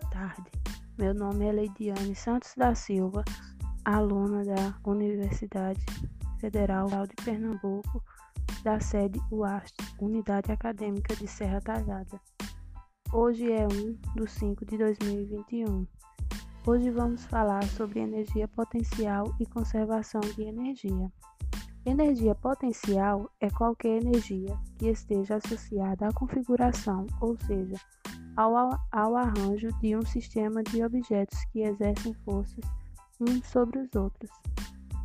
Boa tarde, meu nome é Leidiane Santos da Silva, aluna da Universidade Federal de Pernambuco, da sede UAST, Unidade Acadêmica de Serra Talhada. Hoje é 1 de 5 de 2021. Hoje vamos falar sobre energia potencial e conservação de energia. Energia potencial é qualquer energia que esteja associada à configuração, ou seja, ao, ao arranjo de um sistema de objetos que exercem forças uns sobre os outros.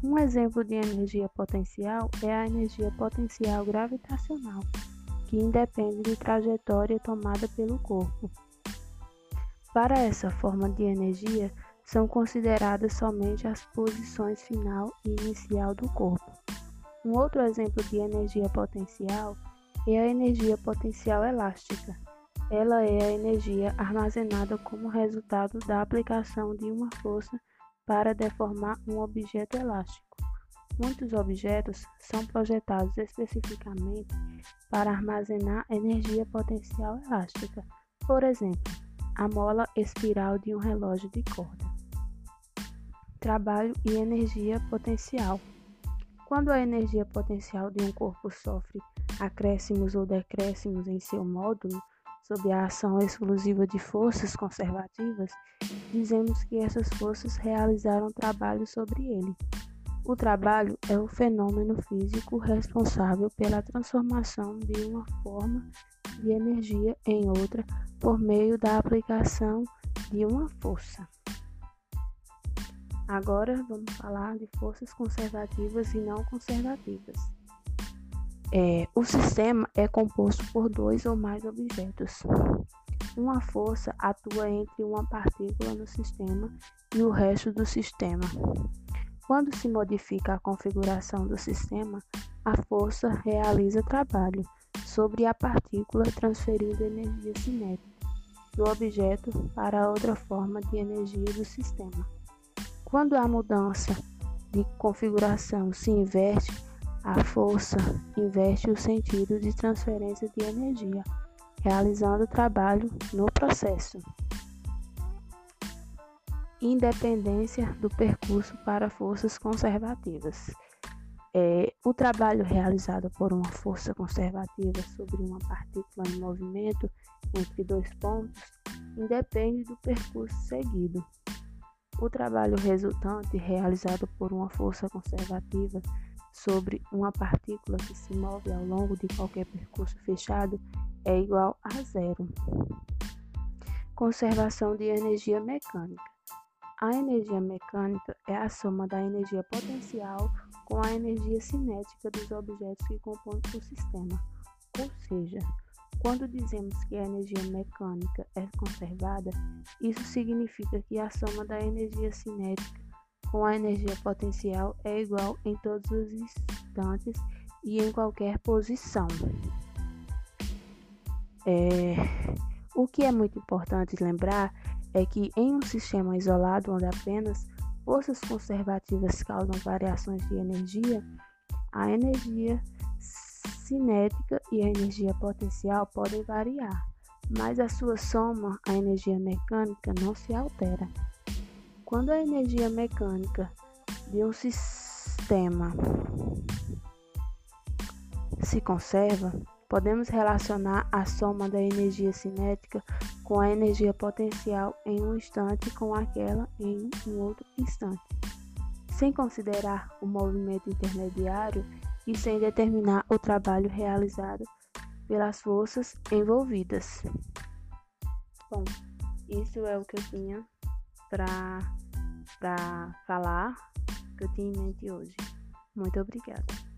Um exemplo de energia potencial é a energia potencial gravitacional, que independe de trajetória tomada pelo corpo. Para essa forma de energia, são consideradas somente as posições final e inicial do corpo. Um outro exemplo de energia potencial é a energia potencial elástica, ela é a energia armazenada como resultado da aplicação de uma força para deformar um objeto elástico. Muitos objetos são projetados especificamente para armazenar energia potencial elástica, por exemplo, a mola espiral de um relógio de corda. Trabalho e energia potencial. Quando a energia potencial de um corpo sofre acréscimos ou decréscimos em seu módulo, sob a ação exclusiva de forças conservativas, dizemos que essas forças realizaram trabalho sobre ele. O trabalho é o fenômeno físico responsável pela transformação de uma forma de energia em outra por meio da aplicação de uma força. Agora vamos falar de forças conservativas e não conservativas. É, o sistema é composto por dois ou mais objetos. Uma força atua entre uma partícula no sistema e o resto do sistema. Quando se modifica a configuração do sistema, a força realiza trabalho sobre a partícula, transferindo energia cinética do objeto para outra forma de energia do sistema. Quando a mudança de configuração se inverte, a força investe o sentido de transferência de energia, realizando o trabalho no processo. Independência do percurso para forças conservativas. É, o trabalho realizado por uma força conservativa sobre uma partícula em movimento entre dois pontos independe do percurso seguido. O trabalho resultante realizado por uma força conservativa sobre uma partícula que se move ao longo de qualquer percurso fechado é igual a zero. Conservação de energia mecânica. A energia mecânica é a soma da energia potencial com a energia cinética dos objetos que compõem o sistema. Ou seja, quando dizemos que a energia mecânica é conservada, isso significa que a soma da energia cinética com a energia potencial é igual em todos os instantes e em qualquer posição. É, o que é muito importante lembrar é que em um sistema isolado onde apenas forças conservativas causam variações de energia, a energia cinética e a energia potencial podem variar, mas a sua soma, a energia mecânica, não se altera. Quando a energia mecânica de um sistema se conserva, podemos relacionar a soma da energia cinética com a energia potencial em um instante com aquela em um outro instante, sem considerar o movimento intermediário e sem determinar o trabalho realizado pelas forças envolvidas. Bom, isso é o que eu tinha para falar que eu tinha em mente hoje. Muito obrigada.